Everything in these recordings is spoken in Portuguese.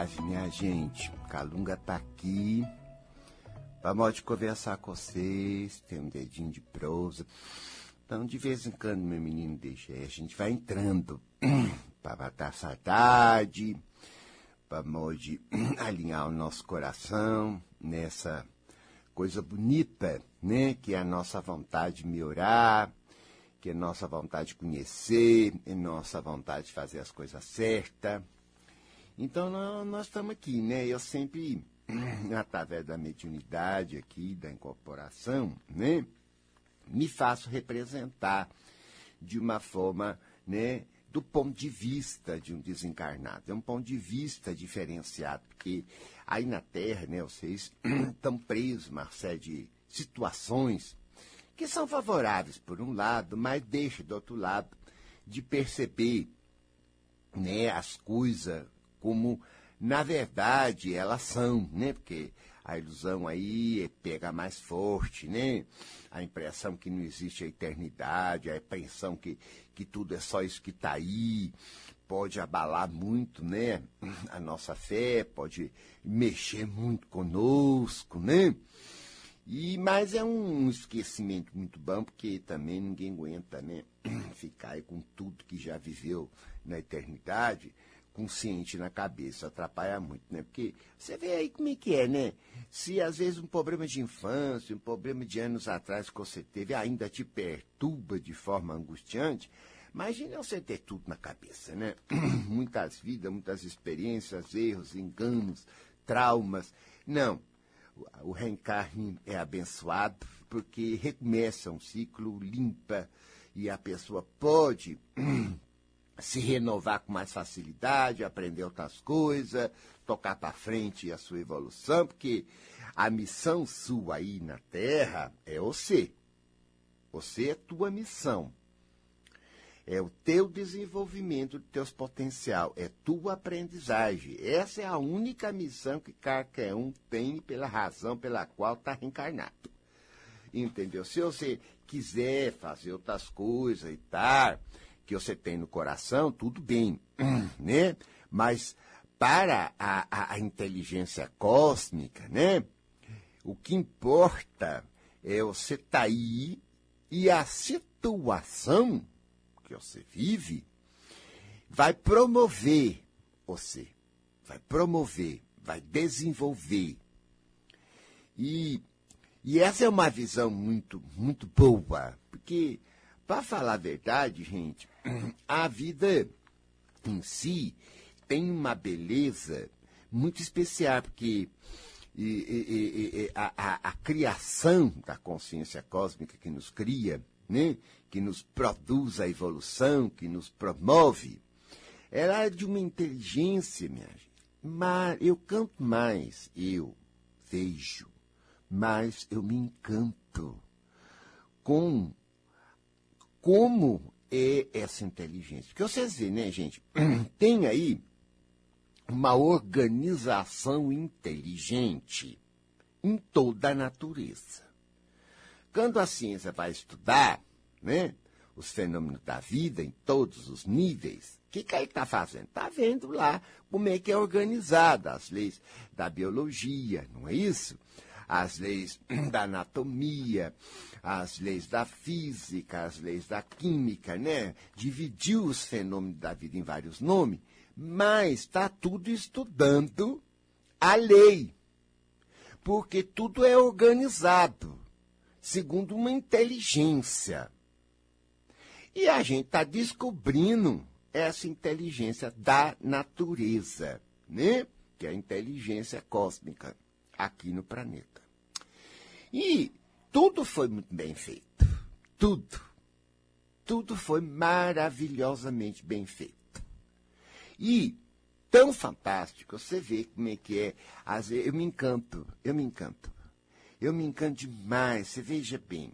Salve, minha gente. Calunga tá aqui. Vamos conversar com vocês. Tem um dedinho de prosa. Então, de vez em quando, meu menino deixa aí. A gente vai entrando para matar saudade, para de alinhar o nosso coração nessa coisa bonita, né? Que é a nossa vontade de melhorar, que é a nossa vontade de conhecer, é a nossa vontade de fazer as coisas certas. Então nós, estamos aqui, né? Eu sempre, através da mediunidade aqui, da incorporação, né? Me faço representar de uma forma, né? Do ponto de vista de um desencarnado. É um ponto de vista diferenciado, porque aí na Terra, né, vocês estão presos série de situações que são favoráveis por um lado, mas deixa do outro lado de perceber né, as coisas como na verdade elas são, né? Porque a ilusão aí pega mais forte, né? A impressão que não existe a eternidade, a impressão que, que tudo é só isso que está aí, pode abalar muito, né? A nossa fé, pode mexer muito conosco, né? E, mas é um esquecimento muito bom, porque também ninguém aguenta, né? Ficar aí com tudo que já viveu na eternidade consciente na cabeça, atrapalha muito, né? Porque você vê aí como é que é, né? Se às vezes um problema de infância, um problema de anos atrás que você teve ainda te perturba de forma angustiante, imagine você ter tudo na cabeça, né? Muitas vidas, muitas experiências, erros, enganos, traumas. Não. O reencarne é abençoado porque recomeça um ciclo, limpa, e a pessoa pode se renovar com mais facilidade, aprender outras coisas, tocar para frente a sua evolução, porque a missão sua aí na Terra é você. Você é tua missão. É o teu desenvolvimento do teus potencial, é tua aprendizagem. Essa é a única missão que qualquer um tem pela razão pela qual está reencarnado. Entendeu? Se você quiser fazer outras coisas e tal, que você tem no coração, tudo bem, né? Mas para a, a, a inteligência cósmica, né? O que importa é você tá aí e a situação que você vive vai promover você, vai promover, vai desenvolver. E, e essa é uma visão muito, muito boa, porque, para falar a verdade, gente, a vida em si tem uma beleza muito especial, porque e, e, e, a, a, a, criação da consciência cósmica que nos cria, né, que nos produz a evolução, que nos promove, ela é de uma inteligência, minha gente. Mas eu canto mais, eu vejo, mas eu me encanto com como é essa inteligência. Porque vocês veem, né, gente? Tem aí uma organização inteligente em toda a natureza. Quando a ciência vai estudar né, os fenômenos da vida em todos os níveis, o que, que ele está fazendo? Está vendo lá como é que é organizada as leis da biologia, não é isso? as leis da anatomia, as leis da física, as leis da química, né? Dividiu os fenômenos da vida em vários nomes, mas está tudo estudando a lei. Porque tudo é organizado segundo uma inteligência. E a gente está descobrindo essa inteligência da natureza, né? Que é a inteligência cósmica aqui no planeta. E tudo foi muito bem feito. Tudo. Tudo foi maravilhosamente bem feito. E tão fantástico, você vê como é que é. Às vezes, eu me encanto, eu me encanto. Eu me encanto demais. Você veja bem,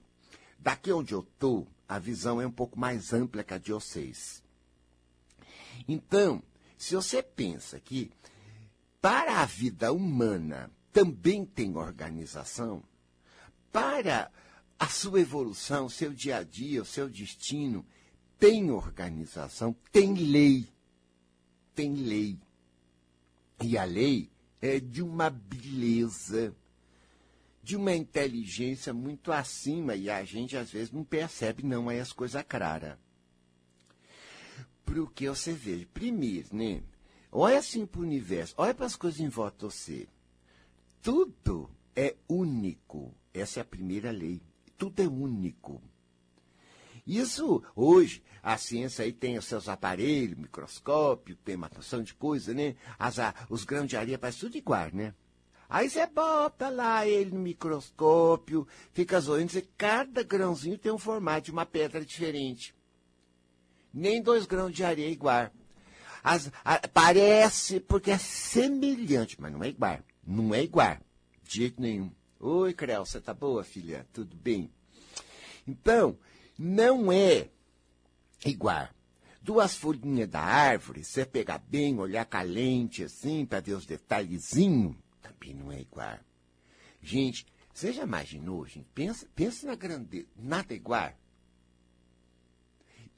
daqui onde eu estou, a visão é um pouco mais ampla que a de vocês. Então, se você pensa que para a vida humana também tem organização, para a sua evolução, seu dia a dia, o seu destino, tem organização, tem lei. Tem lei. E a lei é de uma beleza, de uma inteligência muito acima, e a gente às vezes não percebe, não é as coisas claras. Porque você veja, primeiro, né? Olha assim para o universo, olha para as coisas em volta de você. Tudo é único. Essa é a primeira lei. Tudo é único. Isso, hoje, a ciência aí tem os seus aparelhos, microscópio, tem uma noção de coisa, né? As, os grãos de areia parecem tudo igual, né? Aí você bota lá ele no microscópio, fica zoando, e cada grãozinho tem um formato de uma pedra diferente. Nem dois grãos de areia é igual. As, a, parece, porque é semelhante, mas não é igual. Não é igual. De jeito nenhum. Oi, Creu, você tá boa, filha? Tudo bem? Então, não é igual. Duas folhinhas da árvore, você pegar bem, olhar com a lente assim, para ver os detalhezinhos, também não é igual. Gente, você já imaginou, gente? Pensa, pensa na grandeza. Nada igual.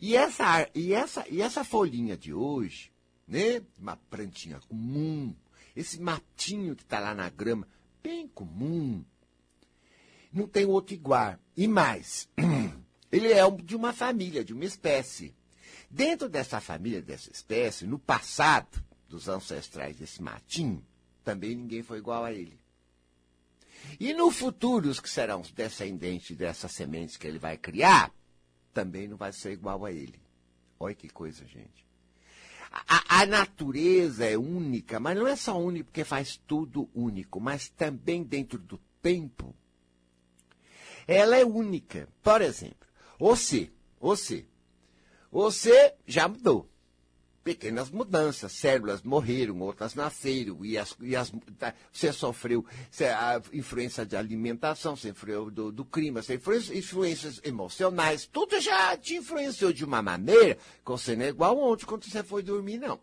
E essa, e, essa, e essa folhinha de hoje, né? Uma plantinha comum, esse matinho que está lá na grama, bem comum. Não tem outro igual. E mais, Ele é de uma família, de uma espécie. Dentro dessa família, dessa espécie, no passado dos ancestrais desse matinho, também ninguém foi igual a ele. E no futuro, os que serão os descendentes dessas sementes que ele vai criar, também não vai ser igual a ele. Olha que coisa, gente. A, a, natureza é única, mas não é só única porque faz tudo único, mas também dentro do tempo. Ela é única. Por exemplo, você, você, você já mudou. Pequenas mudanças, células morreram, outras nasceram, e as, e as, tá, você sofreu a influência de alimentação, você sofreu do, do clima, você sofreu influências emocionais, tudo já te influenciou de uma maneira que você não é igual ontem quando você foi dormir, não.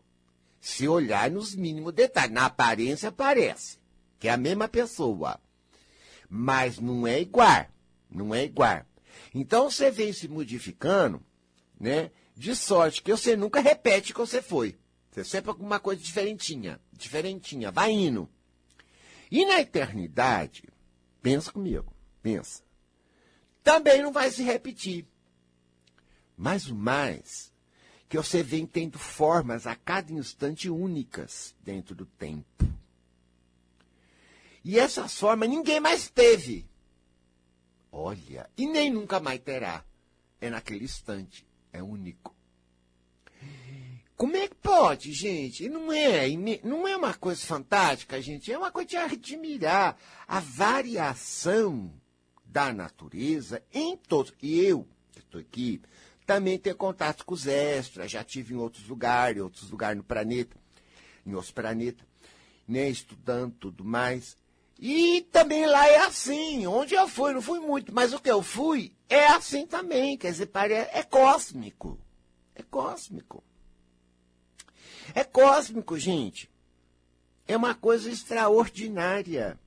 Se olhar nos mínimos detalhes, na aparência parece que é a mesma pessoa, mas não é igual, não é igual. Então você vem se modificando, né? De sorte que você nunca repete que você foi. Você sempre alguma coisa diferentinha, diferentinha, vai indo. E na eternidade, pensa comigo, pensa. Também não vai se repetir. Mas o mais, que você vem tendo formas a cada instante únicas dentro do tempo. E essas formas ninguém mais teve. Olha, e nem nunca mais terá. É naquele instante. É único. Como é que pode, gente? Não é, não é uma coisa fantástica, gente. É uma coisa de admirar a variação da natureza em todos. E eu, que estou aqui, também tenho contato com os extras. Já tive em outros lugares, outros lugares no planeta, em outros planetas, né, estudando tudo mais. E também lá é assim. Onde eu fui, não fui muito, mas o que eu fui é assim também. Quer dizer, é cósmico. É cósmico. É cósmico, gente. É uma coisa extraordinária.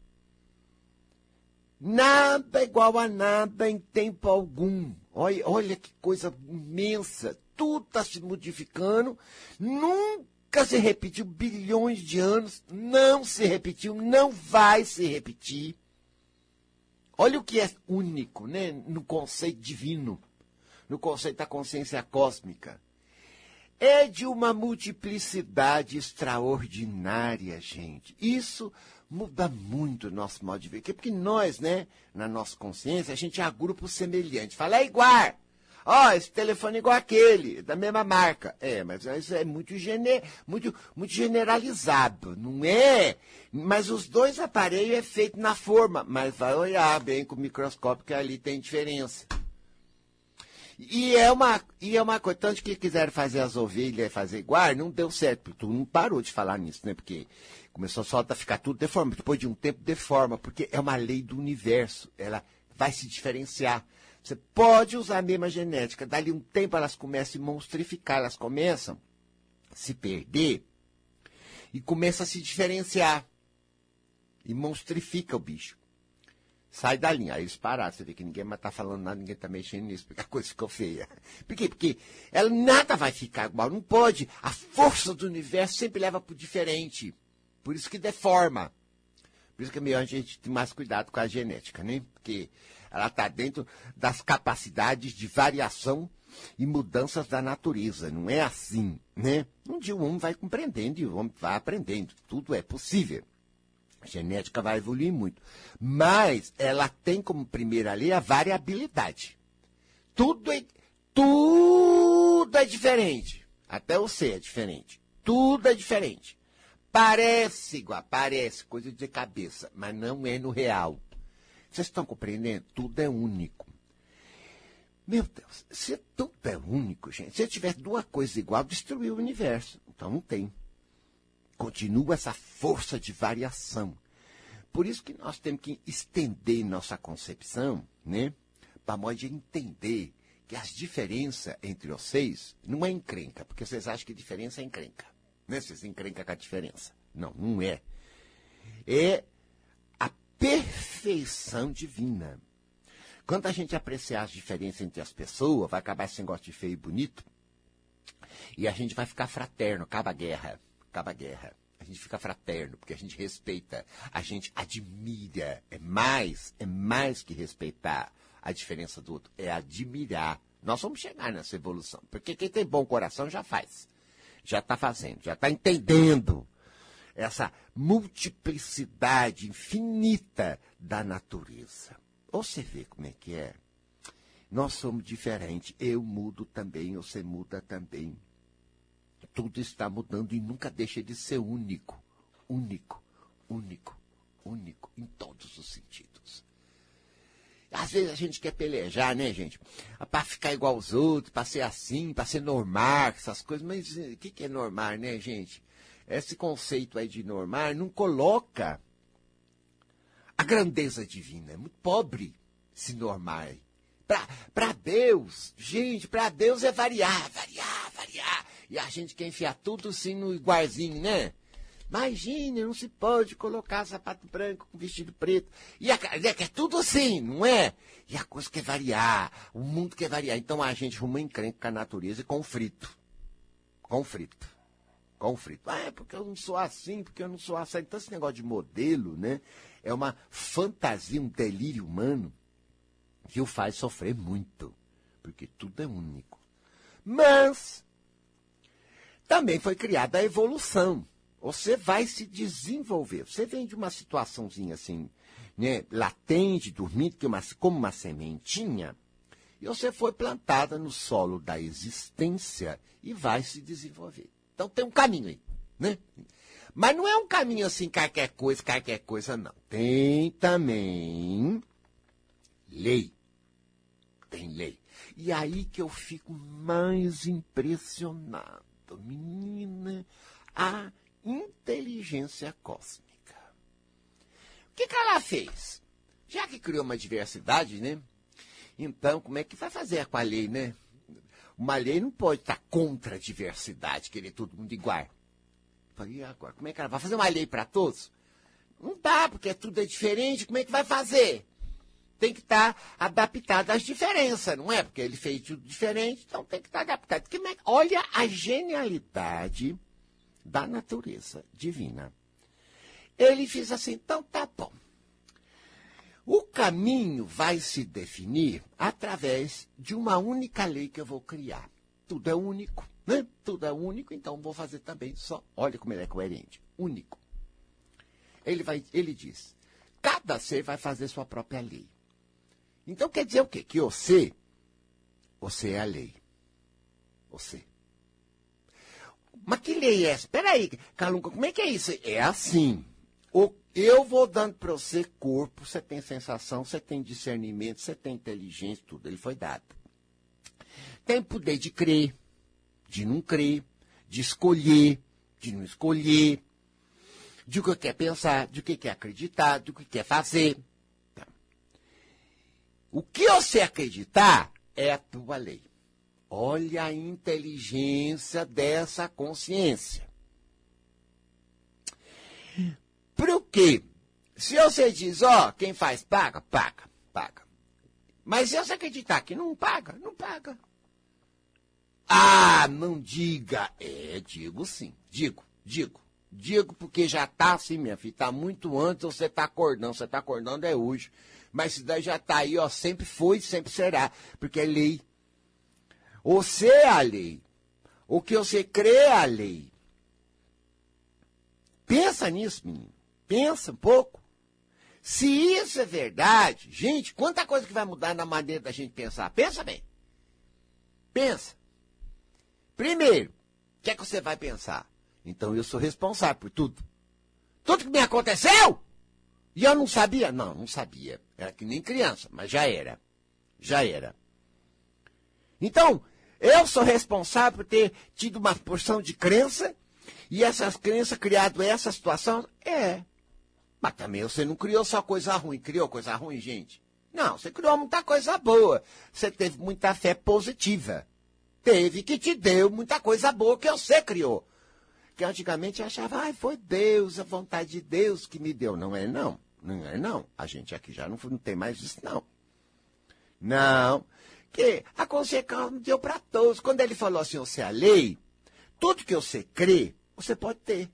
Nada igual a nada em tempo algum. Olha, olha que coisa imensa. Tudo está se modificando. Nunca nunca se repetiu bilhões de anos, não se repetiu, não vai se repetir. Olha o que é único, né, no conceito divino, no conceito da consciência cósmica. É de uma multiplicidade extraordinária, gente. Isso muda muito o nosso modo de ver. Porque nós, né, na nossa consciência, a gente agrupa o semelhante. Fala, é igual. Ó, oh, esse telefone é igual aquele, da mesma marca. É, mas isso é muito, gene, muito, muito generalizado, não é? Mas os dois aparelhos é feito na forma, mas vai olhar bem com o microscópio que ali tem diferença. E é uma, e é uma coisa, tanto que quiseram fazer as ovelhas fazer igual, não deu certo, porque tu não parou de falar nisso, né? Porque começou só a ficar tudo deformado. Depois de um tempo, deforma, porque é uma lei do universo. Ela vai se diferenciar. Você pode usar a mesma genética, dali um tempo elas começam a se monstrificar, elas começam a se perder e começam a se diferenciar. E monstrifica o bicho. Sai da linha. Aí eles pararam. Você vê que ninguém mais está falando nada, ninguém está mexendo nisso, porque a coisa ficou feia. Por quê? Porque ela nada vai ficar igual. Não pode. A força do universo sempre leva para o diferente Por isso que deforma. Por isso que é melhor a gente ter mais cuidado com a genética, né? Porque ela está dentro das capacidades de variação e mudanças da natureza. Não é assim, né? Um dia o homem vai compreendendo e o homem vai aprendendo. Tudo é possível. A genética vai evoluir muito. Mas ela tem como primeira lei a variabilidade. Tudo é, tudo é diferente. Até você é diferente. Tudo é diferente. Parece igual, parece coisa de cabeça, mas não é no real. Vocês estão compreendendo? Tudo é único. Meu Deus, se tudo é único, gente, se tiver duas coisas igual, destruiu o universo. Então não tem. Continua essa força de variação. Por isso que nós temos que estender nossa concepção, né? Para modo de entender que as diferenças entre vocês não é encrenca, porque vocês acham que diferença é encrenca. Né? Vocês encrencam com a diferença. Não, não é. É a perfeição divina. Quando a gente apreciar as diferenças entre as pessoas, vai acabar esse negócio de feio e bonito, e a gente vai ficar fraterno, acaba a guerra, acaba a guerra. A gente fica fraterno, porque a gente respeita, a gente admira. É mais, é mais que respeitar a diferença do outro, é admirar. Nós vamos chegar nessa evolução, porque quem tem bom coração já faz, já está fazendo, já está entendendo essa multiplicidade infinita da natureza. Você vê como é que é? Nós somos diferentes. Eu mudo também, você muda também. Tudo está mudando e nunca deixa de ser único. Único, único, único, em todos os sentidos. Às vezes a gente quer pelejar, né, gente? Para ficar igual aos outros, para ser assim, para ser normal, essas coisas. Mas o que, que é normal, né, gente? Esse conceito aí de normal não coloca a grandeza divina. É muito pobre se normal. Para Deus, gente, para Deus é variar, variar, variar. E a gente quer enfiar tudo assim no igualzinho, né? Imagina, não se pode colocar sapato branco com vestido preto. E a, é, é tudo assim, não é? E a coisa quer variar, o mundo quer variar. Então a gente arruma encrenca com a natureza e conflito. Conflito. Conflito. Ah, é porque eu não sou assim, porque eu não sou assim. Então esse negócio de modelo, né? É uma fantasia, um delírio humano que o faz sofrer muito. Porque tudo é único. Mas também foi criada a evolução. Você vai se desenvolver. Você vem de uma situaçãozinha assim, né, latente, dormindo, como uma sementinha, e você foi plantada no solo da existência e vai se desenvolver. Então tem um caminho aí, né? Mas não é um caminho assim, qualquer coisa, qualquer coisa, não. Tem também lei. Tem lei. E aí que eu fico mais impressionado, menina, a inteligência cósmica. O que, que ela fez? Já que criou uma diversidade, né? Então, como é que vai fazer com a lei, né? Uma lei não pode estar contra a diversidade, querer todo mundo igual. Falei, agora, como é que ela vai fazer uma lei para todos? Não dá, porque tudo é diferente, como é que vai fazer? Tem que estar adaptado às diferenças, não é? Porque ele fez tudo diferente, então tem que estar adaptado. É olha a genialidade da natureza divina. Ele fez assim, então tá bom. O caminho vai se definir através de uma única lei que eu vou criar. Tudo é único, né? Tudo é único, então vou fazer também só. Olha como ele é coerente. Único. Ele, vai, ele diz: cada ser vai fazer sua própria lei. Então quer dizer o quê? Que você, você é a lei. Você. Mas que lei é essa? Espera aí, Calunca, como é que é isso? É assim. O, eu vou dando para você corpo, você tem sensação, você tem discernimento, você tem inteligência, tudo. Ele foi dado. Tem poder de crer, de não crer, de escolher, de não escolher, de o que quer pensar, de o que quer acreditar, do que quer fazer. Tá. O que você acreditar é a tua lei. Olha a inteligência dessa consciência. Por quê? Se você diz, ó, quem faz paga, paga, paga. Mas se você acreditar que não paga, não paga. Ah, não diga. É, digo sim. Digo, digo. Digo porque já tá assim, minha filha. Tá muito antes você tá acordando. Você tá acordando é hoje. Mas isso daí já tá aí, ó. Sempre foi, sempre será. Porque é lei. Você é a lei. O que você crê é a lei. Pensa nisso, menino. Pensa um pouco. Se isso é verdade, gente, quanta coisa que vai mudar na maneira da gente pensar. Pensa bem. Pensa. Primeiro, o que é que você vai pensar? Então eu sou responsável por tudo. Tudo que me aconteceu! E eu não sabia? Não, não sabia. Era que nem criança, mas já era. Já era. Então, eu sou responsável por ter tido uma porção de crença e essas crenças criado essa situação? É. Mas também você não criou só coisa ruim. Criou coisa ruim, gente? Não, você criou muita coisa boa. Você teve muita fé positiva. Teve que te deu muita coisa boa que você criou que antigamente achava, ah, foi Deus, a vontade de Deus que me deu. Não é não, não é não. A gente aqui já não, não tem mais isso, não. Não, que a consequência deu para todos. Quando ele falou assim, você é a lei, tudo que você crê, você pode ter.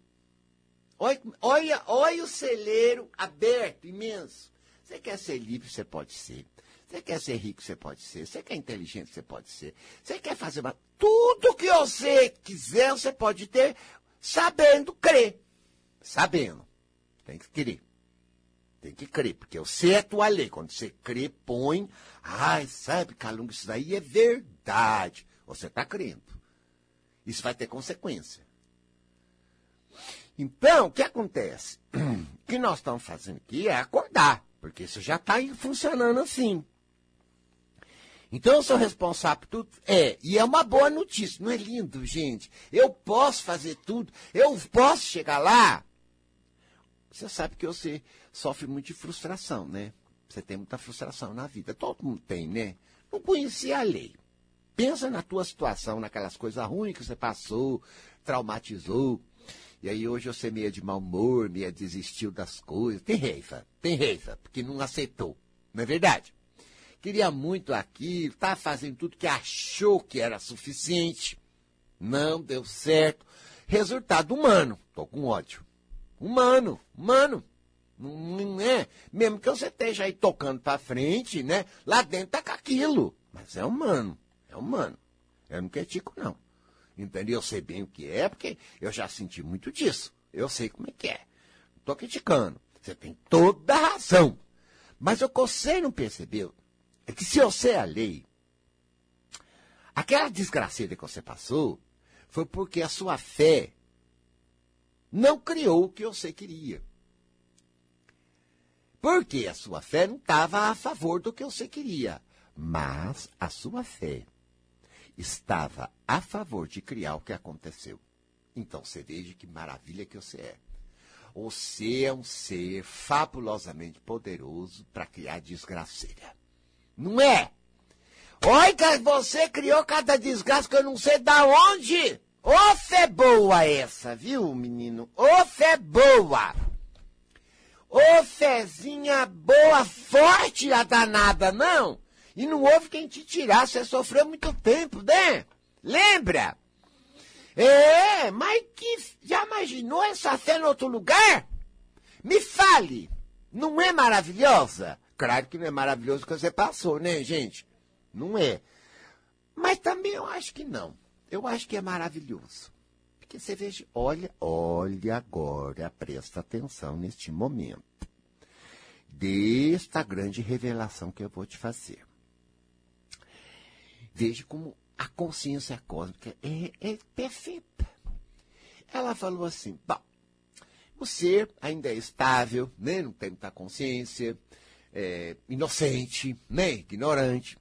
Olha, olha, olha o celeiro aberto, imenso. Você quer ser livre, você pode ser. Você quer ser rico, você pode ser. Você quer inteligente, você pode ser. Você quer fazer uma... Tudo que você quiser, você pode ter sabendo crer. Sabendo. Tem que crer. Tem que crer, porque eu sei a tua lei. Quando você crê, põe. Ai, sabe, Calunga, isso daí é verdade. Você está crendo. Isso vai ter consequência. Então, o que acontece? O que nós estamos fazendo aqui é acordar, porque isso já está funcionando assim. Então eu sou responsável por tudo? É, e é uma boa notícia, não é lindo, gente? Eu posso fazer tudo, eu posso chegar lá. Você sabe que você sofre muito de frustração, né? Você tem muita frustração na vida. Todo mundo tem, né? Não conhecia a lei. Pensa na tua situação, naquelas coisas ruins que você passou, traumatizou. E aí hoje você meia de mau humor, meia desistiu das coisas. Tem reiva, tem reiva, porque não aceitou. Não é verdade? queria muito aquilo, está fazendo tudo que achou que era suficiente. Não deu certo. Resultado humano. Estou com ódio. Humano, humano. Não é? Mesmo que você esteja aí tocando para frente, né? Lá dentro tá com aquilo. Mas é humano. É humano. Eu não critico, não. Entendeu? Eu sei bem o que é, porque eu já senti muito disso. Eu sei como é que é. Tô criticando. Você tem toda a razão. Mas o que você não percebeu é que se você é a lei, aquela desgraceira que você passou foi porque a sua fé não criou o que você queria. Porque a sua fé não estava a favor do que você queria. Mas a sua fé estava a favor de criar o que aconteceu. Então você veja que maravilha que você é. Você é um ser fabulosamente poderoso para criar desgraceira. Não é? Olha, você criou cada desgraça que eu não sei da onde. Ô fé boa essa, viu, menino? Ô fé boa. Ô fezinha boa, forte a danada, não? E não houve quem te tirar, você sofreu muito tempo, né? Lembra? É, mas que já imaginou essa fé em outro lugar? Me fale, não é maravilhosa? Claro que não é maravilhoso o que você passou, né, gente? Não é. Mas também eu acho que não. Eu acho que é maravilhoso. Porque você veja, olha, olha agora, presta atenção neste momento. Desta grande revelação que eu vou te fazer. Veja como a consciência cósmica é, é perfeita. Ela falou assim: bom, o ser ainda é estável, né? não tem muita consciência, é, inocente, né, ignorante,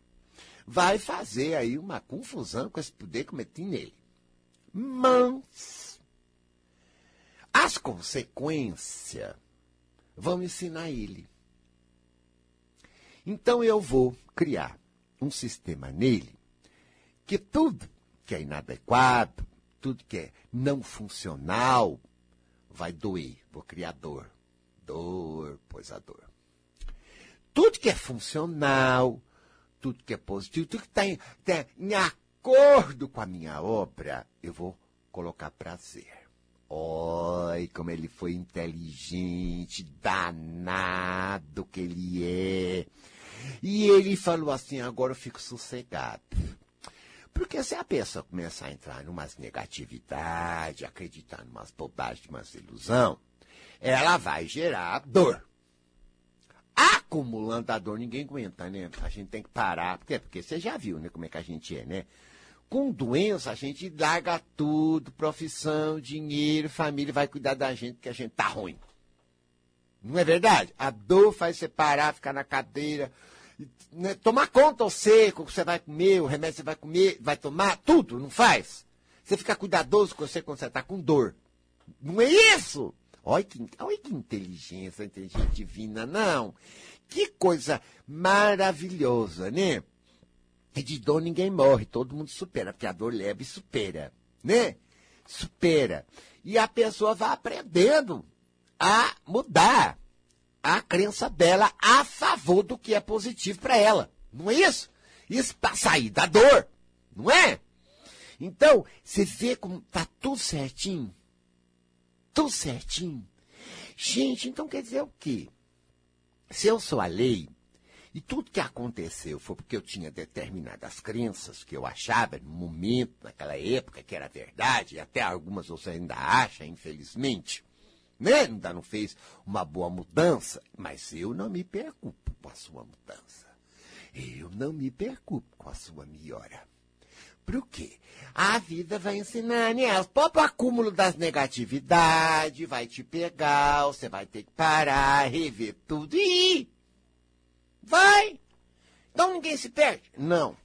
vai fazer aí uma confusão com esse poder que eu meti nele. Mas as consequências vão ensinar ele. Então eu vou criar um sistema nele que tudo que é inadequado, tudo que é não funcional, vai doer. Vou criar dor. Dor, pois a dor tudo que é funcional, tudo que é positivo, tudo que está em, tá em acordo com a minha obra, eu vou colocar prazer. Oi, como ele foi inteligente, danado que ele é. E ele falou assim: agora eu fico sossegado. Porque se a pessoa começar a entrar numas negatividade, acreditar numas bobagens, umas ilusão, ela vai gerar dor. Acumulando a dor, ninguém aguenta, né? A gente tem que parar. Por quê? Porque você já viu, né, como é que a gente é, né? Com doença, a gente larga tudo, profissão, dinheiro, família, vai cuidar da gente, porque a gente tá ruim. Não é verdade? A dor faz você parar, ficar na cadeira, né, tomar conta ao seco, que você vai comer, o remédio que você vai comer, vai tomar, tudo, não faz. Você fica cuidadoso com você quando você está com dor. Não é isso? Olha que, olha que inteligência, inteligência divina, não. Que coisa maravilhosa, né? E de dor ninguém morre, todo mundo supera, porque a dor leve supera, né? Supera. E a pessoa vai aprendendo a mudar a crença dela a favor do que é positivo para ela. Não é isso? Isso para sair da dor, não é? Então, você vê como tá tudo certinho? Tudo certinho. Gente, então quer dizer o quê? Se eu sou a lei, e tudo que aconteceu foi porque eu tinha determinadas crenças que eu achava no momento, naquela época, que era verdade, e até algumas você ainda acha, infelizmente. Né? Ainda não fez uma boa mudança, mas eu não me preocupo com a sua mudança. Eu não me preocupo com a sua melhora. Por quê? A vida vai ensinar, né? O próprio acúmulo das negatividades vai te pegar, você vai ter que parar, rever tudo e ir. Vai! Então ninguém se perde? Não.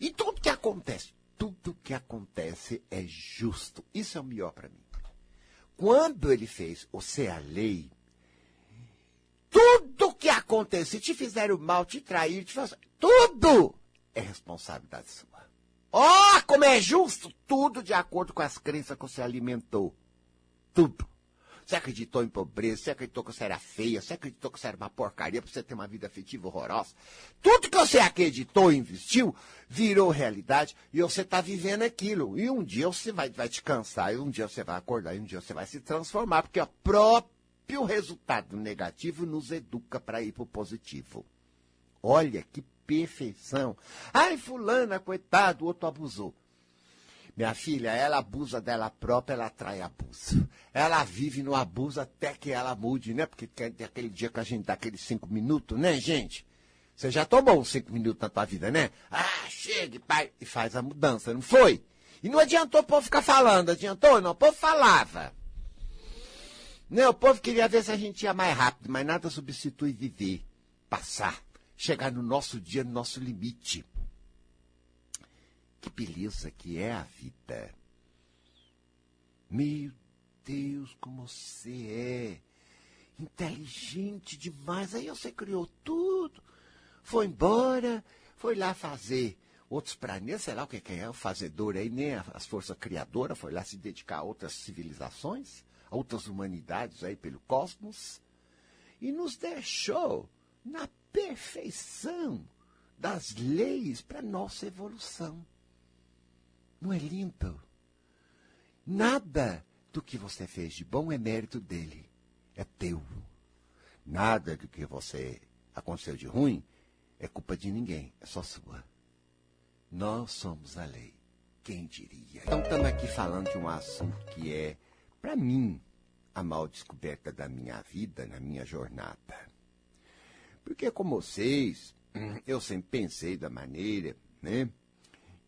E tudo que acontece, tudo que acontece é justo. Isso é o melhor para mim. Quando ele fez o ser a lei, tudo que acontece, se te fizeram mal, te trair, te fazer, tudo é responsabilidade sua. Ó, oh, como é justo! Tudo de acordo com as crenças que você alimentou. Tudo. Você acreditou em pobreza, você acreditou que você era feia, você acreditou que você era uma porcaria para você ter uma vida afetiva horrorosa. Tudo que você acreditou e investiu virou realidade e você está vivendo aquilo. E um dia você vai, vai te cansar, e um dia você vai acordar, e um dia você vai se transformar, porque o próprio resultado negativo nos educa para ir para o positivo. Olha que perfeição. Ai, fulana, coitado, o outro abusou. Minha filha, ela abusa dela própria, ela atrai abuso. Ela vive no abuso até que ela mude, né? Porque tem aquele dia que a gente dá aqueles cinco minutos, né, gente? Você já tomou uns cinco minutos na tua vida, né? Ah, chega, pai, e faz a mudança, não foi? E não adiantou o povo ficar falando, adiantou? Não, o povo falava. Não, o povo queria ver se a gente ia mais rápido, mas nada substitui viver, passar, chegar no nosso dia, no nosso limite. Que beleza que é a vida. Meu Deus, como você é inteligente demais. Aí você criou tudo, foi embora, foi lá fazer outros planetas, sei lá o que, é o fazedor aí, nem né? as forças criadoras, foi lá se dedicar a outras civilizações, a outras humanidades aí pelo cosmos, e nos deixou na perfeição das leis para nossa evolução. Não é lindo? Nada do que você fez de bom é mérito dele. É teu. Nada do que você aconteceu de ruim é culpa de ninguém. É só sua. Nós somos a lei. Quem diria? Então estamos aqui falando de um assunto que é, para mim, a mal descoberta da minha vida, na minha jornada. Porque como vocês, eu sempre pensei da maneira, né?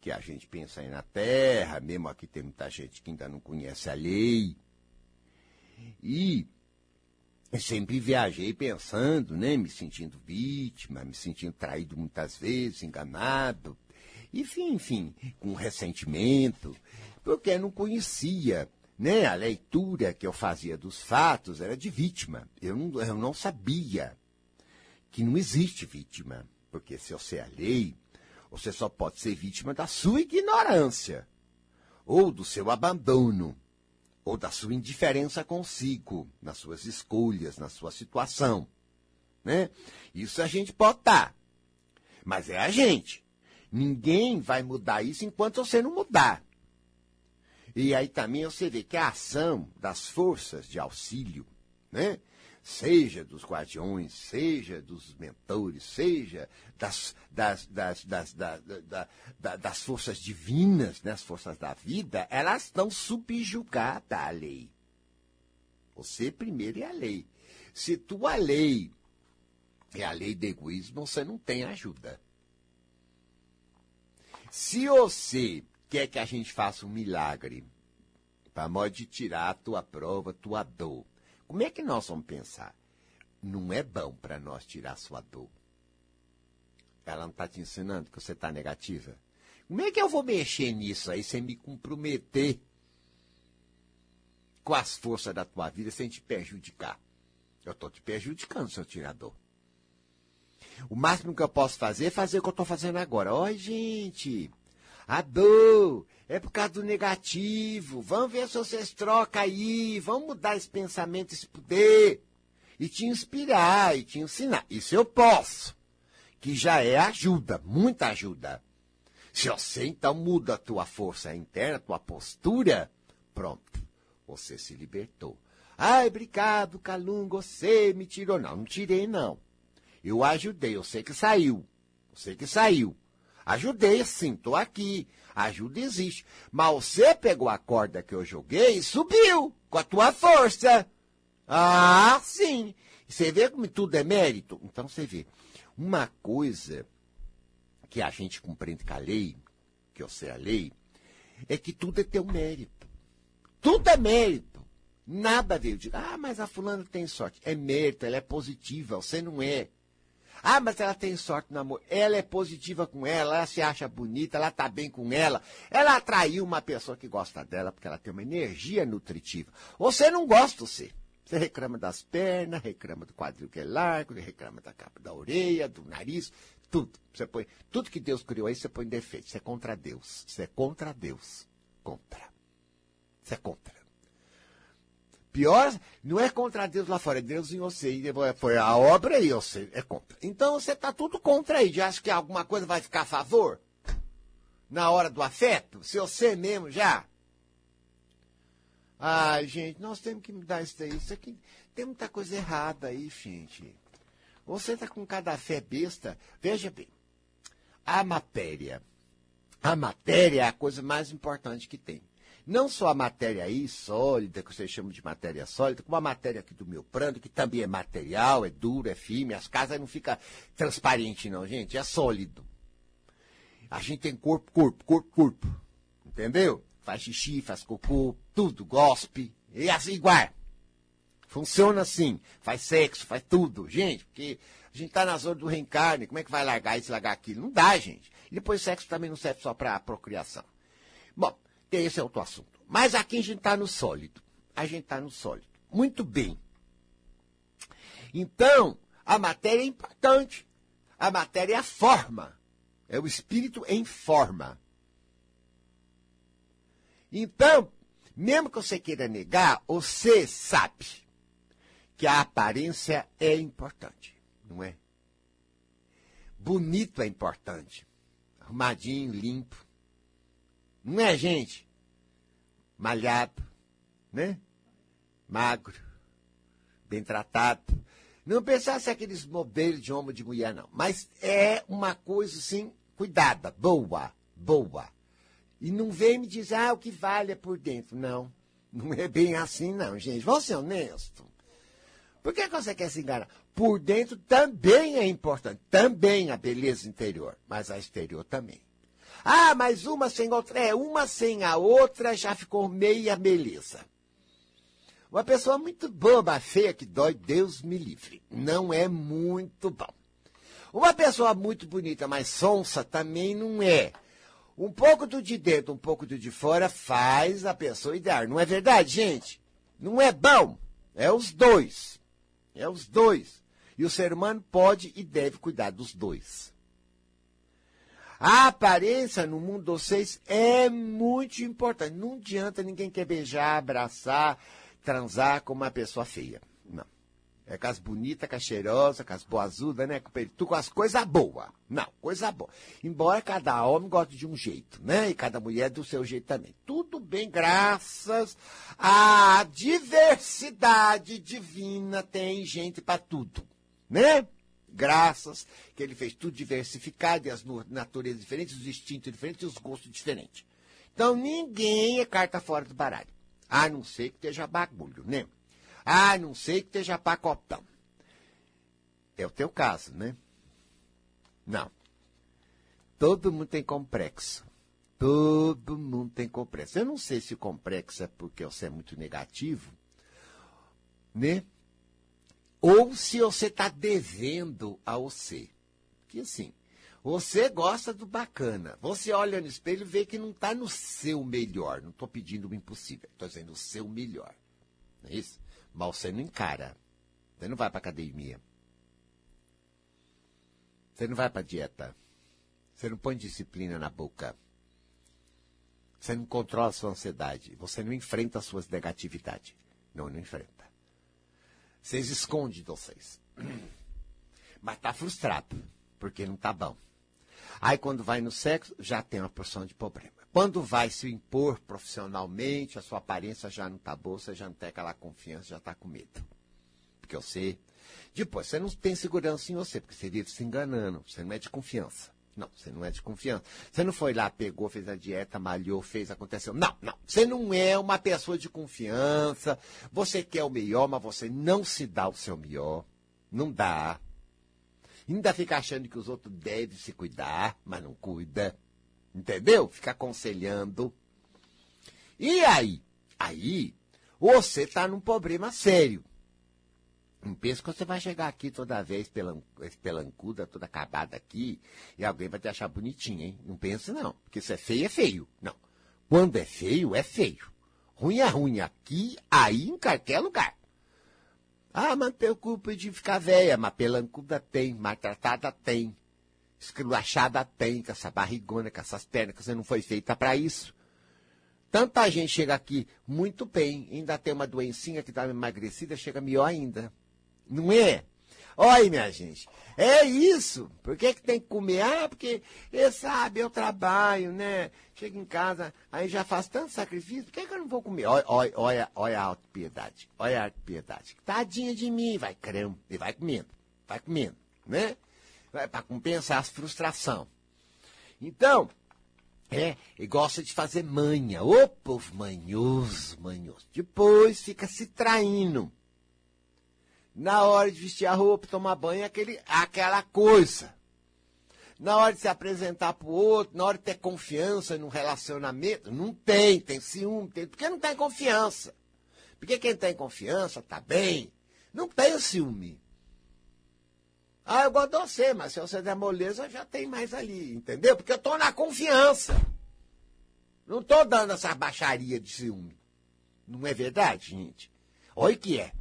Que a gente pensa aí na Terra, mesmo aqui tem muita gente que ainda não conhece a lei. E sempre viajei pensando, né, me sentindo vítima, me sentindo traído muitas vezes, enganado, enfim, enfim, com ressentimento, porque não conhecia, né, a leitura que eu fazia dos fatos era de vítima. Eu não, eu não sabia que não existe vítima, porque se eu sei a lei, você só pode ser vítima da sua ignorância, ou do seu abandono, ou da sua indiferença consigo, nas suas escolhas, na sua situação. Né? Isso a gente pode estar. Mas é a gente. Ninguém vai mudar isso enquanto você não mudar. E aí também você vê que a ação das forças de auxílio, né? Seja dos guardiões, seja dos mentores, seja das, das, das, das, das, das forças divinas, né, as forças da vida, elas estão subjugadas à lei. Você primeiro é a lei. Se tua lei é a lei do egoísmo, você não tem ajuda. Se você quer que a gente faça um milagre, para modo de tirar a tua prova, tua dor, como é que nós vamos pensar? Não é bom para nós tirar sua dor. Ela não está te ensinando que você está negativa? Como é que eu vou mexer nisso aí sem me comprometer com as forças da tua vida sem te prejudicar? Eu estou te prejudicando, seu tirador. O máximo que eu posso fazer é fazer o que eu estou fazendo agora. Oi, gente, a dor é por causa do negativo. Vamos ver se vocês trocam aí. Vamos mudar esse pensamento, esse poder. E te inspirar e te ensinar. Isso eu posso. Que já é ajuda, muita ajuda. Se você então muda a tua força interna, a tua postura, pronto. Você se libertou. Ai, obrigado, Calungo, você me tirou. Não, não tirei, não. Eu ajudei, eu sei que saiu. Eu sei que saiu. Ajudei sim, estou aqui. Ajuda existe. Mas você pegou a corda que eu joguei e subiu com a tua força. Ah, sim. Você vê como tudo é mérito? Então você vê. Uma coisa que a gente compreende com a lei, que eu sei a lei, é que tudo é teu mérito. Tudo é mérito. Nada veio de, ah, mas a fulana tem sorte. É mérito, ela é positiva, você não é. Ah, mas ela tem sorte no amor. Ela é positiva com ela, ela se acha bonita, ela está bem com ela. Ela atraiu uma pessoa que gosta dela porque ela tem uma energia nutritiva. Você não gosta, você. Você reclama das pernas, reclama do quadril que é largo, reclama da capa da orelha, do nariz, tudo. Você põe, tudo que Deus criou aí, você põe defeito. Você é contra Deus. Você é contra Deus. Contra. Você é contra. Pior, não é contra Deus lá fora, é Deus em você. Foi a obra e você é contra. Então você está tudo contra aí. Já acha que alguma coisa vai ficar a favor? Na hora do afeto? Se você mesmo já. Ai, gente, nós temos que mudar isso daí. Isso aqui tem muita coisa errada aí, gente. Você está com cada fé besta. Veja bem, a matéria. A matéria é a coisa mais importante que tem. Não só a matéria aí, sólida, que vocês chamam de matéria sólida, como a matéria aqui do meu prando, que também é material, é duro, é firme, as casas não ficam transparente não, gente, é sólido. A gente tem corpo, corpo, corpo, corpo. Entendeu? Faz xixi, faz cocô, tudo, gospe, e assim igual. Funciona assim, faz sexo, faz tudo, gente, porque a gente tá na zona do reencarne, como é que vai largar isso, largar aquilo? Não dá, gente. E depois sexo também não serve só para procriação. Bom, esse é outro assunto. Mas aqui a gente está no sólido. A gente está no sólido. Muito bem. Então, a matéria é importante. A matéria é a forma. É o espírito em forma. Então, mesmo que você queira negar, você sabe que a aparência é importante, não é? Bonito é importante. Arrumadinho, limpo. Não é, gente? Malhado, né? Magro, bem tratado. Não pensasse aqueles modelos de homem de mulher, não. Mas é uma coisa, assim, cuidada, boa, boa. E não vem me dizer, ah, o que vale é por dentro. Não, não é bem assim, não, gente. Vamos ser honestos. Por que você quer se enganar? Por dentro também é importante, também a beleza interior, mas a exterior também. Ah, mas uma sem outra. É, uma sem a outra já ficou meia beleza. Uma pessoa muito boba, feia, que dói, Deus me livre. Não é muito bom. Uma pessoa muito bonita, mas sonsa, também não é. Um pouco do de dentro, um pouco do de fora faz a pessoa ideal. Não é verdade, gente? Não é bom. É os dois. É os dois. E o ser humano pode e deve cuidar dos dois. A aparência no mundo de vocês é muito importante. Não adianta ninguém quer beijar, abraçar, transar com uma pessoa feia. Não. É com as bonitas, com as cheirosas, com as boazudas, né? Com tu com as coisas boas. Não, coisa boa. Embora cada homem goste de um jeito, né? E cada mulher do seu jeito também. Tudo bem, graças à diversidade divina, tem gente para tudo, né? Graças que ele fez tudo diversificado, e as naturezas diferentes, os instintos diferentes e os gostos diferentes. Então ninguém é carta fora do baralho. A não ser que esteja bagulho, né? Ah, não sei que esteja pacotão. É o teu caso, né? Não. Todo mundo tem complexo. Todo mundo tem complexo. Eu não sei se complexo é porque você é muito negativo, né? Ou se você está devendo a você. Que assim, você gosta do bacana. Você olha no espelho e vê que não está no seu melhor. Não estou pedindo o impossível. Estou dizendo o seu melhor. Não é isso? Mas você não encara. Você não vai para academia. Você não vai para dieta. Você não põe disciplina na boca. Você não controla a sua ansiedade. Você não enfrenta as suas negatividades. Não, não enfrenta. Vocês escondem de vocês. Mas tá frustrado, porque não tá bom. Aí quando vai no sexo, já tem uma porção de problema. Quando vai se impor profissionalmente, a sua aparência já não está boa, você já não tem aquela confiança, já está com medo. Porque você. Depois, você não tem segurança em você, porque você vive se enganando. Você não é de confiança. Não, você não é de confiança. Você não foi lá, pegou, fez a dieta, malhou, fez, aconteceu. Não, não. Você não é uma pessoa de confiança. Você quer o melhor, mas você não se dá o seu melhor. Não dá. Ainda fica achando que os outros devem se cuidar, mas não cuida. Entendeu? Fica aconselhando. E aí? Aí, você está num problema sério. Não pensa que você vai chegar aqui toda vez pelancuda, toda acabada aqui, e alguém vai te achar bonitinho, hein? Não pensa não, porque se é feio, é feio. Não. Quando é feio, é feio. Ruim é ruim aqui, aí, em qualquer lugar. Ah, mas tem culpa de ficar velha, mas pelancuda tem, maltratada tem esculachada tem, com essa barrigona, com essas pernas, que você não foi feita para isso. Tanta gente chega aqui muito bem, ainda tem uma doencinha que está emagrecida, chega melhor ainda. Não é? Olha, minha gente, é isso. Por que, que tem que comer? Ah, porque, sabe, eu trabalho, né? Chego em casa, aí já faço tanto sacrifício, por que, que eu não vou comer? Olha, olha, olha, olha a autopiedade, olha a autopiedade. Tadinha de mim, vai crendo, e vai comendo, vai comendo, né? para compensar as frustração. Então, é, e gosta de fazer manha. Ô povo manhoso, manhoso. Depois fica se traindo. Na hora de vestir a roupa, tomar banho, aquele, aquela coisa. Na hora de se apresentar para o outro, na hora de ter confiança no relacionamento, não tem, tem ciúme, tem, porque não tem confiança. Porque quem tem confiança tá bem, não tem ciúme. Ah, eu gosto de você, mas se você der moleza, já tem mais ali, entendeu? Porque eu estou na confiança. Não estou dando essa baixaria de ciúme. Não é verdade, gente? Olha o que é.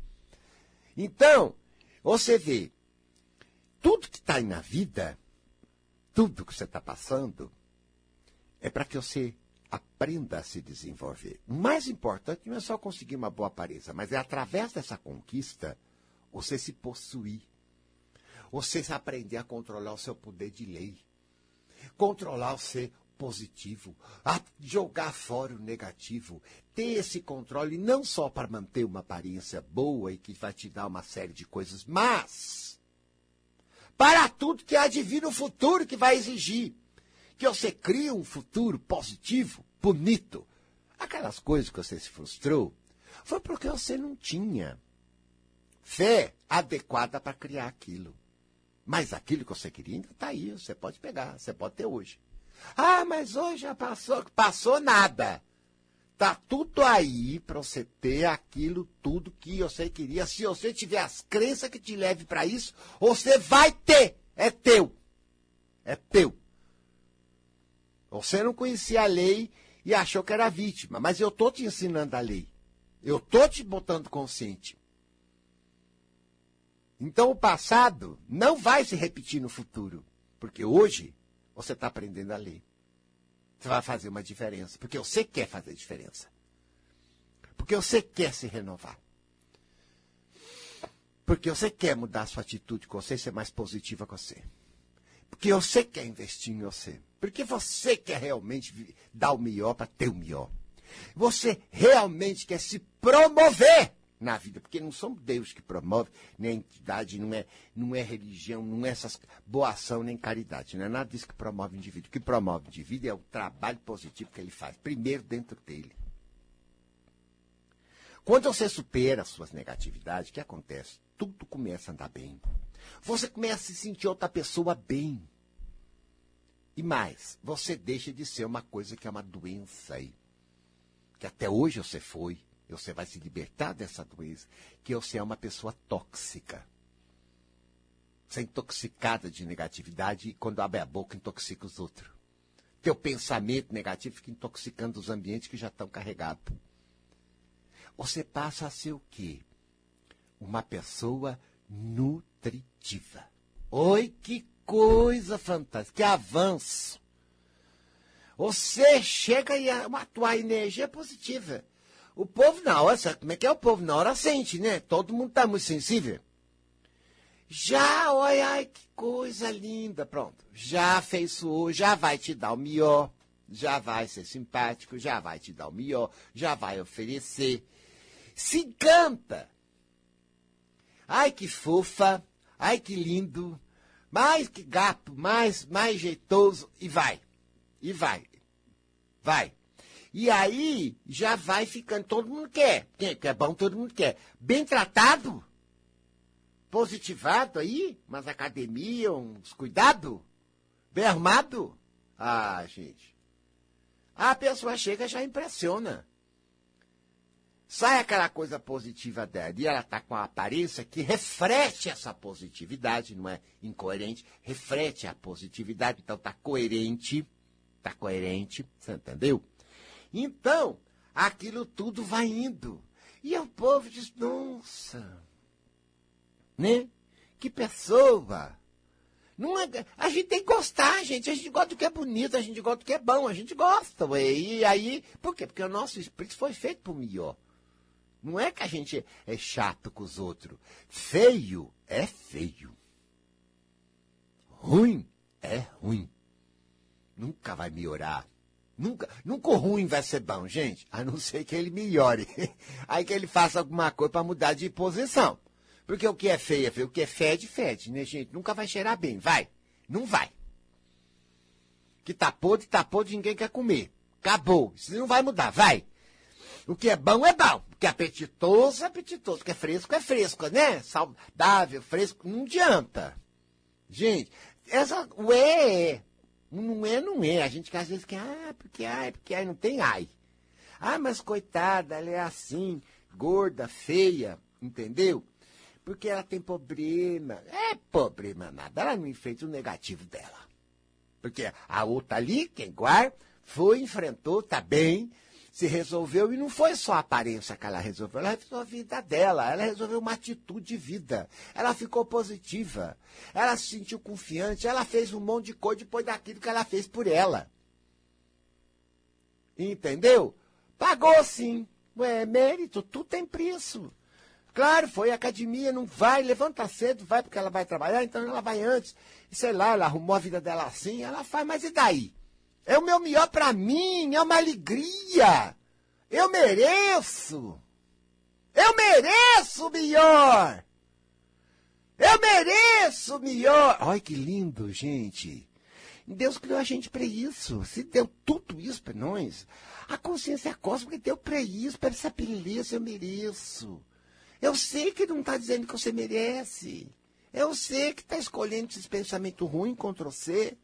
Então, você vê, tudo que está aí na vida, tudo que você está passando, é para que você aprenda a se desenvolver. O mais importante não é só conseguir uma boa aparência, mas é através dessa conquista você se possuir você aprender a controlar o seu poder de lei. Controlar o ser positivo, a jogar fora o negativo, ter esse controle não só para manter uma aparência boa e que vai te dar uma série de coisas, mas para tudo que há de vir no futuro que vai exigir que você crie um futuro positivo, bonito. Aquelas coisas que você se frustrou foi porque você não tinha fé adequada para criar aquilo. Mas aquilo que você queria ainda está aí, você pode pegar, você pode ter hoje. Ah, mas hoje já passou, passou nada. Tá tudo aí para você ter aquilo tudo que você queria. Se você tiver as crenças que te leve para isso, você vai ter. É teu. É teu. Você não conhecia a lei e achou que era vítima, mas eu tô te ensinando a lei. Eu tô te botando consciente. Então o passado não vai se repetir no futuro, porque hoje você está aprendendo a ler. Você vai fazer uma diferença, porque você quer fazer diferença. Porque você quer se renovar. Porque você quer mudar sua atitude com você, ser mais positiva com você. Porque você quer investir em você. Porque você quer realmente dar o melhor para ter o melhor. Você realmente quer se promover na vida, porque não somos Deus que promove, nem entidade, não é, não é religião, não é essas boa ação, nem caridade. Não é nada disso que promove o indivíduo. O que promove o indivíduo é o trabalho positivo que ele faz, primeiro dentro dele. Quando você supera as suas negatividades, o que acontece? Tudo começa a andar bem. Você começa a se sentir outra pessoa bem. E mais, você deixa de ser uma coisa que é uma doença aí. Que até hoje você foi. Você vai se libertar dessa doença. Que você é uma pessoa tóxica. Você é intoxicada de negatividade e quando abre a boca intoxica os outros. Teu pensamento negativo fica intoxicando os ambientes que já estão carregados. Você passa a ser o quê? Uma pessoa nutritiva. Oi, que coisa fantástica, que avanço. Você chega e a, energia é positiva. O povo na hora, sabe como é que é o povo na hora sente, né? Todo mundo está muito sensível. Já, olha, ai, que coisa linda, pronto. Já fez isso, já vai te dar o melhor, já vai ser simpático, já vai te dar o melhor, já vai oferecer. Se encanta. Ai, que fofa, ai, que lindo, mais que gato, mais, mais jeitoso, e vai. E vai. Vai. E aí já vai ficando, todo mundo quer. Quem é bom, todo mundo quer. Bem tratado, positivado aí, umas academias, uns cuidado, bem armado. Ah, gente. A pessoa chega já impressiona. Sai aquela coisa positiva dela e ela está com a aparência que reflete essa positividade, não é incoerente, reflete a positividade, então está coerente, está coerente, você entendeu? Então, aquilo tudo vai indo. E o povo diz, nossa, né? Que pessoa! Não é, a gente tem que gostar, gente. A gente gosta do que é bonito, a gente gosta do que é bom, a gente gosta. Ué. E aí, por quê? Porque o nosso espírito foi feito por melhor. Não é que a gente é chato com os outros. Feio é feio. Ruim é ruim. Nunca vai melhorar. Nunca, nunca o ruim vai ser bom, gente. A não ser que ele melhore. Aí que ele faça alguma coisa para mudar de posição. Porque o que é feio é feio. O que é fede, fede, né, gente? Nunca vai cheirar bem. Vai. Não vai. Que tá podre, tá podre, ninguém quer comer. Acabou. Isso não vai mudar. Vai. O que é bom é bom. O que é apetitoso é apetitoso. O que é fresco é fresco, né? Saudável, fresco. Não adianta. Gente, essa, o é, é. Não é, não é. A gente que às vezes quer, ah, porque ai, porque ai, não tem ai. Ah, mas coitada, ela é assim, gorda, feia, entendeu? Porque ela tem problema. É problema nada. Ela não enfrenta o negativo dela. Porque a outra ali, quem guarda, foi, enfrentou, tá bem, se resolveu, e não foi só a aparência que ela resolveu, ela resolveu a vida dela, ela resolveu uma atitude de vida. Ela ficou positiva, ela se sentiu confiante, ela fez um monte de coisa depois daquilo que ela fez por ela. Entendeu? Pagou sim. Ué, mérito, tudo tem preço. Claro, foi academia, não vai, levanta cedo, vai porque ela vai trabalhar, então ela vai antes. E sei lá, ela arrumou a vida dela assim, ela faz, mas e daí? É o meu melhor para mim, é uma alegria. Eu mereço. Eu mereço o melhor. Eu mereço o melhor. Olha que lindo, gente. Deus criou a gente para isso. Se deu tudo isso para nós, a consciência cósmica deu para isso, para essa beleza, eu mereço. Eu sei que não está dizendo que você merece. Eu sei que está escolhendo esse pensamento ruim contra você.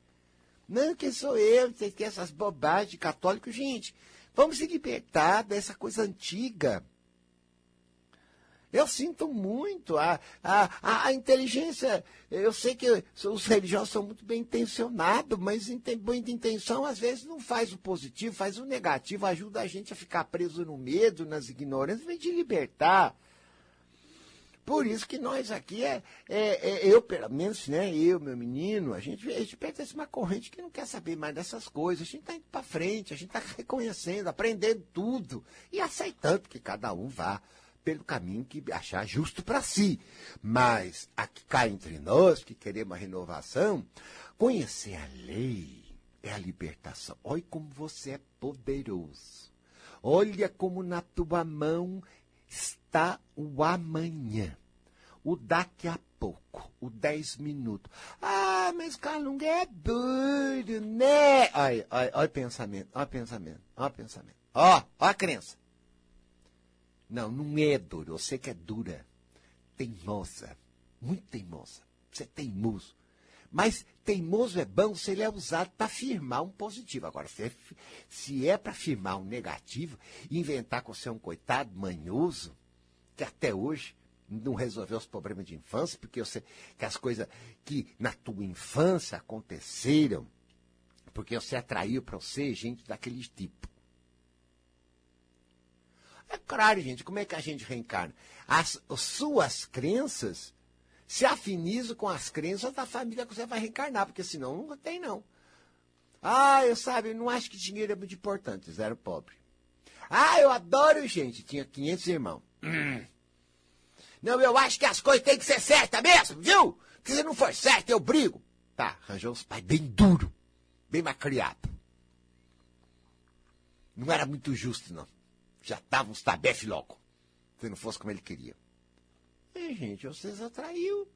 Não, quem sou eu? Vocês querem essas bobagens de católico? Gente, vamos se libertar dessa coisa antiga. Eu sinto muito a, a, a, inteligência. Eu sei que os religiosos são muito bem intencionados, mas boa intenção às vezes não faz o positivo, faz o negativo, ajuda a gente a ficar preso no medo, nas ignorâncias, vem de libertar. Por isso que nós aqui, é, é, é, eu pelo menos, né, eu, meu menino, a gente, a gente pertence a uma corrente que não quer saber mais dessas coisas. A gente está indo para frente, a gente está reconhecendo, aprendendo tudo e aceitando que cada um vá pelo caminho que achar justo para si. Mas aqui cá entre nós, que queremos a renovação, conhecer a lei é a libertação. Olha como você é poderoso. Olha como na tua mão está o amanhã, o daqui a pouco, o dez minutos. Ah, mas Calunga é doido, né? Olha, olha, olha o pensamento, olha o pensamento, olha o pensamento. Ó, ó a crença. Não, não é duro, você que é dura, teimosa, muito teimosa. Você é teimoso. Mas teimoso é bom se ele é usado para afirmar um positivo. Agora, se é, se é para afirmar um negativo, inventar que você é um coitado manhoso, que até hoje não resolveu os problemas de infância, porque você, que as coisas que na tua infância aconteceram, porque você atraiu para você gente daquele tipo. É claro, gente, como é que a gente reencarna? As, as suas crenças se afinizam com as crenças da família que você vai reencarnar, porque senão não tem, não. Ah, eu sabe, eu não acho que dinheiro é muito importante, zero pobre. Ah, eu adoro gente, tinha 500 irmãos. Hum. Não, eu acho que as coisas têm que ser certas mesmo, viu? Que se não for certo, eu brigo. Tá, arranjou os pais bem duro, bem macriado. Não era muito justo, não. Já tava uns tabefe logo. Se não fosse como ele queria. E, gente, vocês atraiu.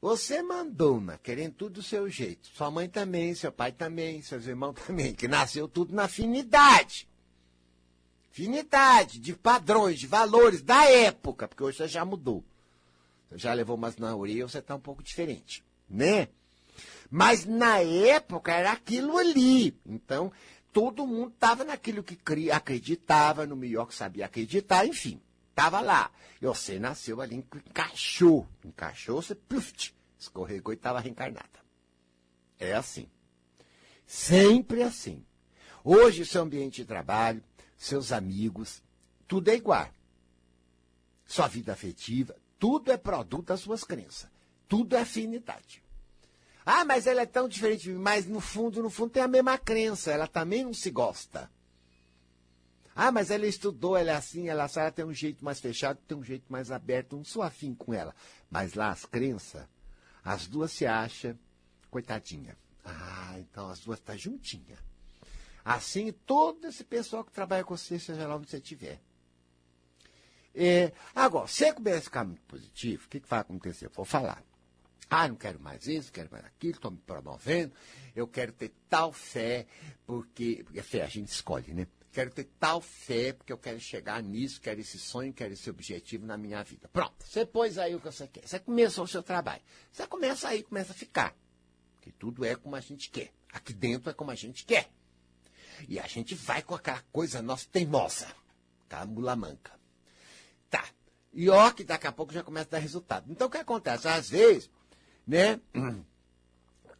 Você mandou, na querendo tudo do seu jeito. Sua mãe também, seu pai também, seus irmãos também, que nasceu tudo na afinidade. Afinidade de padrões, de valores da época, porque hoje você já mudou. Você já levou umas na orelha, você está um pouco diferente, né? Mas na época era aquilo ali. Então, todo mundo estava naquilo que acreditava, no melhor que sabia acreditar, enfim, estava lá. E você nasceu ali, encaixou. Encaixou, você pluft, escorregou e estava reencarnada. É assim. Sempre assim. Hoje, seu ambiente de trabalho, seus amigos, tudo é igual. Sua vida afetiva, tudo é produto das suas crenças. Tudo é afinidade. Ah, mas ela é tão diferente. Mas no fundo, no fundo tem a mesma crença. Ela também não se gosta. Ah, mas ela estudou, ela é assim, ela, ela tem um jeito mais fechado, tem um jeito mais aberto. Não sou afim com ela. Mas lá as crenças, as duas se acham, coitadinha. Ah, então as duas estão tá juntinhas. Assim, todo esse pessoal que trabalha com você, seja lá onde você estiver. É, agora, se começa a muito positivo, o que, que vai acontecer? Eu vou falar. Ah, não quero mais isso, quero mais aquilo, estou me promovendo, eu quero ter tal fé, porque. Porque fé a gente escolhe, né? Quero ter tal fé, porque eu quero chegar nisso, quero esse sonho, quero esse objetivo na minha vida. Pronto, você pôs aí o que você quer. Você começou o seu trabalho. Você começa aí, começa a ficar. Porque tudo é como a gente quer. Aqui dentro é como a gente quer. E a gente vai com aquela coisa nossa teimosa. Tá? Mula manca. Tá. E ó, que daqui a pouco já começa a dar resultado. Então o que acontece? Às vezes, né?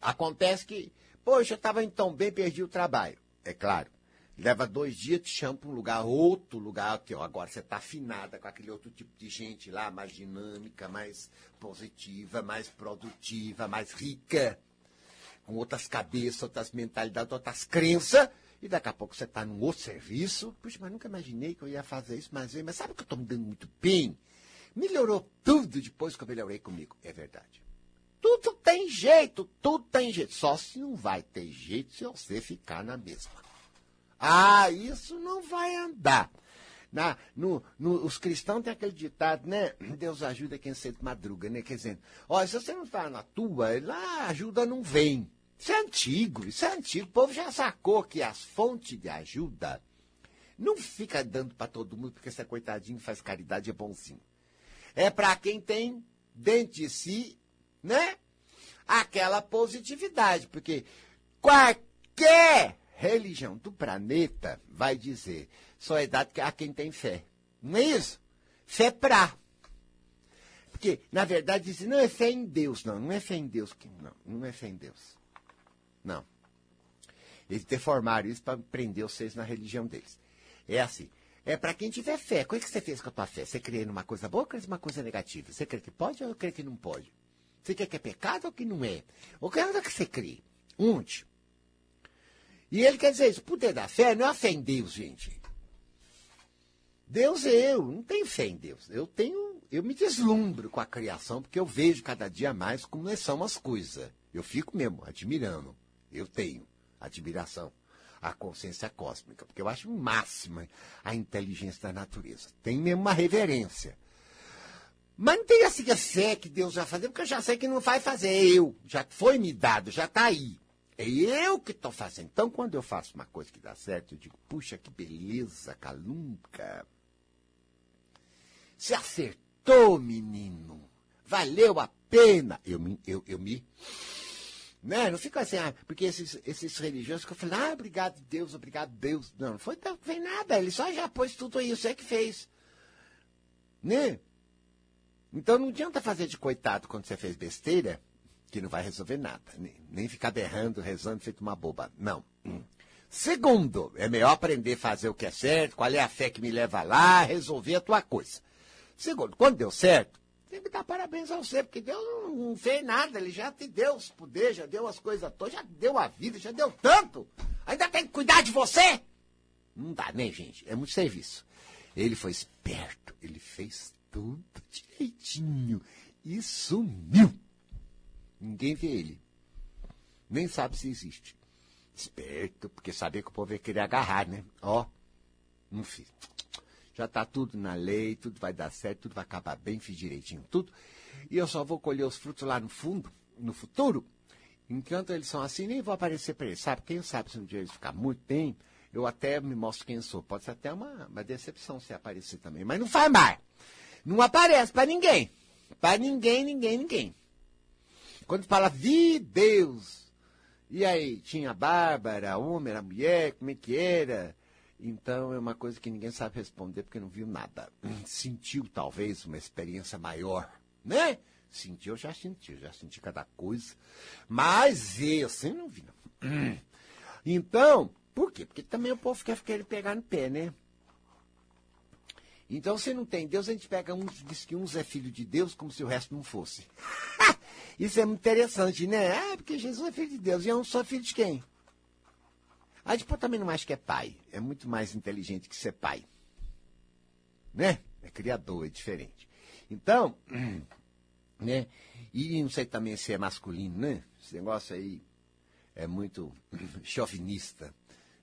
Acontece que, poxa, eu estava tão bem, perdi o trabalho. É claro. Leva dois dias, te chama para um lugar, outro lugar, que ó, agora você está afinada com aquele outro tipo de gente lá, mais dinâmica, mais positiva, mais produtiva, mais rica, com outras cabeças, outras mentalidades, outras crenças, e daqui a pouco você está num outro serviço. Puxa, mas nunca imaginei que eu ia fazer isso, mas, mas sabe que eu estou me dando muito bem? Melhorou tudo depois que eu melhorei comigo. É verdade. Tudo tem jeito, tudo tem jeito. Só se não vai ter jeito se você ficar na mesma. Ah, isso não vai andar. Na, no, no, os cristãos têm aquele ditado, né? Deus ajuda quem sempre madruga, né? Quer dizer, olha, se você não está na tua, lá a ajuda não vem. Isso é antigo, isso é antigo. O povo já sacou que as fontes de ajuda não fica dando para todo mundo, porque esse coitadinho faz caridade é bonzinho. É para quem tem dentro de si, né? Aquela positividade, porque qualquer religião do planeta vai dizer só é dado a quem tem fé. Não é isso? Fé pra. Porque, na verdade, não é fé em Deus. Não, não é fé em Deus. Não, não é fé em Deus. Não. Eles deformaram isso para prender vocês na religião deles. É assim. É para quem tiver fé. O que você fez com a tua fé? Você crê numa coisa boa ou crê numa coisa negativa? Você crê que pode ou crê que não pode? Você quer que é pecado ou que não é? O que é que você crê? Onde? E ele quer dizer isso. Poder da fé não é a fé em Deus, gente. Deus é eu, não tenho fé em Deus. Eu tenho, eu me deslumbro com a criação, porque eu vejo cada dia mais como são as coisas. Eu fico mesmo admirando. Eu tenho admiração à consciência cósmica, porque eu acho máxima a inteligência da natureza. Tem mesmo uma reverência. Mas não tem assim a fé que Deus vai fazer, porque eu já sei que não vai fazer. Eu. Já foi me dado, já está aí. É eu que estou fazendo. Então, quando eu faço uma coisa que dá certo, eu digo, puxa, que beleza, Calunca. Se acertou, menino. Valeu a pena. Eu me, eu, eu me né? Não fica assim, ah, porque esses, esses religiosos que eu falei, ah, obrigado Deus, obrigado Deus. Não, não foi, não nada, ele só já pôs tudo aí, você que fez. Né? Então não adianta fazer de coitado quando você fez besteira, que não vai resolver nada. Nem, nem ficar berrando, rezando, feito uma boba. Não. Segundo, é melhor aprender a fazer o que é certo, qual é a fé que me leva lá, resolver a tua coisa. Segundo, quando deu certo, tem que dar parabéns a você, porque Deus não, fez nada, ele já te deu os poderes, já deu as coisas todas, já deu a vida, já deu tanto. Ainda tem que cuidar de você? Não dá, né, gente? É muito serviço. Ele foi esperto, ele fez tudo direitinho e sumiu. Ninguém vê ele. Nem sabe se existe. Esperto, porque sabia que o povo ia querer agarrar, né? Ó, não fiz já está tudo na lei, tudo vai dar certo, tudo vai acabar bem, fiz direitinho tudo. E eu só vou colher os frutos lá no fundo, no futuro. Enquanto eles são assim, nem vou aparecer para eles. Sabe, quem sabe se um dia eles ficar muito bem, eu até me mostro quem sou. Pode ser até uma, uma decepção se aparecer também. Mas não faz mais. Não aparece para ninguém. Para ninguém, ninguém, ninguém. Quando fala, vi Deus. E aí, tinha a Bárbara, a homem, a mulher, como é que era? Então é uma coisa que ninguém sabe responder porque não viu nada. Sentiu talvez uma experiência maior, né? Sentiu, já senti, já senti cada coisa. Mas eu assim não vi. Não. Então, por quê? Porque também o povo quer querer pegar no pé, né? Então, se não tem Deus, a gente pega uns, diz que uns é filho de Deus, como se o resto não fosse. Isso é muito interessante, né? Ah, porque Jesus é filho de Deus. E eu não sou filho de quem? A gente também não acha que é pai. É muito mais inteligente que ser pai. Né? É criador, é diferente. Então, né? E não sei também se é masculino, né? Esse negócio aí é muito chauvinista,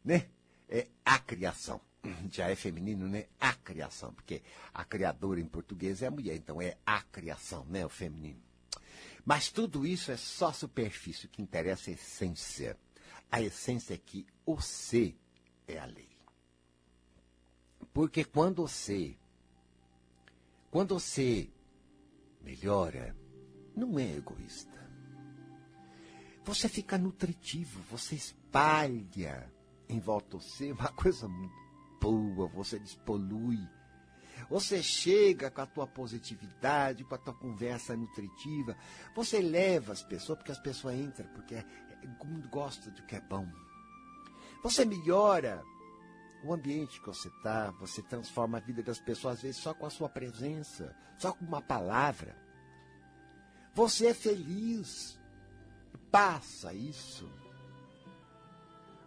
né? É a criação. Já é feminino, né? A criação, porque a criadora em português é a mulher, então é a criação, né? O feminino. Mas tudo isso é só superfície, o que interessa é a essência. A essência é que o ser é a lei. Porque quando você, quando você melhora, não é egoísta. Você fica nutritivo, você espalha em volta de você uma coisa muito boa, você despolui. Você chega com a tua positividade, com a tua conversa nutritiva. Você leva as pessoas, porque as pessoas entram, porque mundo gosta do que é bom. Você melhora o ambiente que você está, você transforma a vida das pessoas, às vezes só com a sua presença, só com uma palavra. Você é feliz. Passa isso.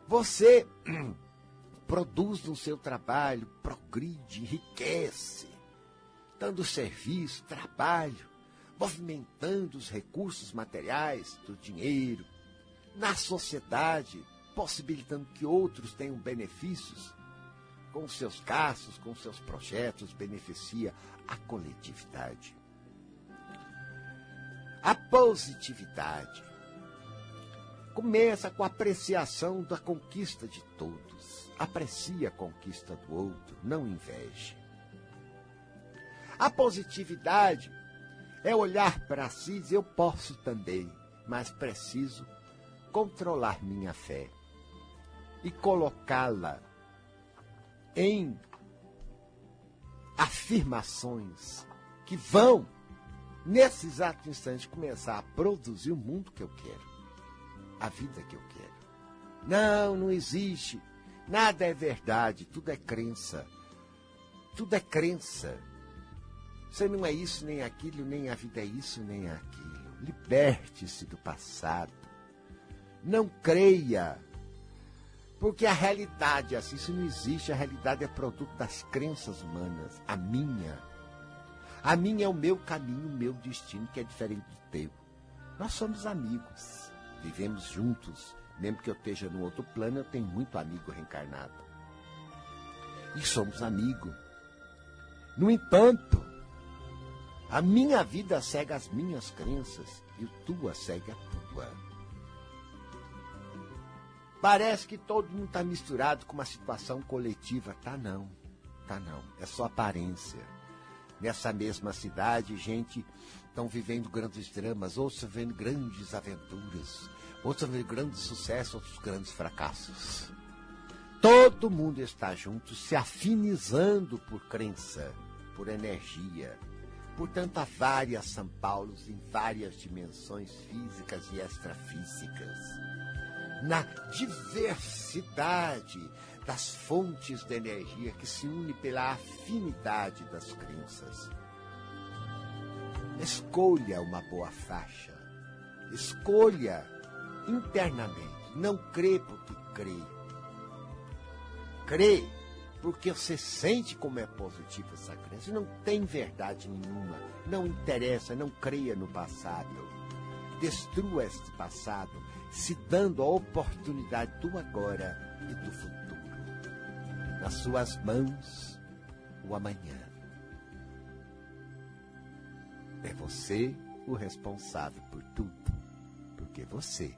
Você produz no seu trabalho, progride, enriquece, dando serviço, trabalho, movimentando os recursos materiais do dinheiro, na sociedade, possibilitando que outros tenham benefícios com seus casos, com seus projetos, beneficia a coletividade. A positividade começa com a apreciação da conquista de todos. Aprecie a conquista do outro, não inveje. A positividade é olhar para si e dizer, eu posso também, mas preciso controlar minha fé e colocá-la em afirmações que vão, nesse exato instante, começar a produzir o mundo que eu quero, a vida que eu quero. Não, não existe. Nada é verdade, tudo é crença. Tudo é crença. Você não é isso nem aquilo, nem a vida é isso nem aquilo. Liberte-se do passado. Não creia Porque a realidade, assim, isso não existe. A realidade é produto das crenças humanas. A minha. A minha é o meu caminho, o meu destino, que é diferente do teu. Nós somos amigos. Vivemos juntos. Mesmo que eu esteja no outro plano, eu tenho muito amigo reencarnado. E somos amigos. No entanto, a minha vida segue as minhas crenças e a tua segue a tua. Parece que todo mundo está misturado com uma situação coletiva. Tá não, tá não. É só aparência. Nessa mesma cidade, gente estão vivendo grandes dramas, outros vivendo grandes aventuras, outros vivendo grandes sucessos, outros grandes fracassos. Todo mundo está junto, se afinizando por crença, por energia. Portanto, há várias São Paulos em várias dimensões físicas e extrafísicas. Na diversidade das fontes de energia que se une pela afinidade das crenças. Escolha uma boa faixa. Escolha internamente. Não crê porque crê. Crê porque você sente como é positiva essa crença. Não tem verdade nenhuma. Não interessa, não creia no passado. Destrua este passado, se dando a oportunidade do agora e do futuro. Nas suas mãos, o amanhã. É você o responsável por tudo, porque você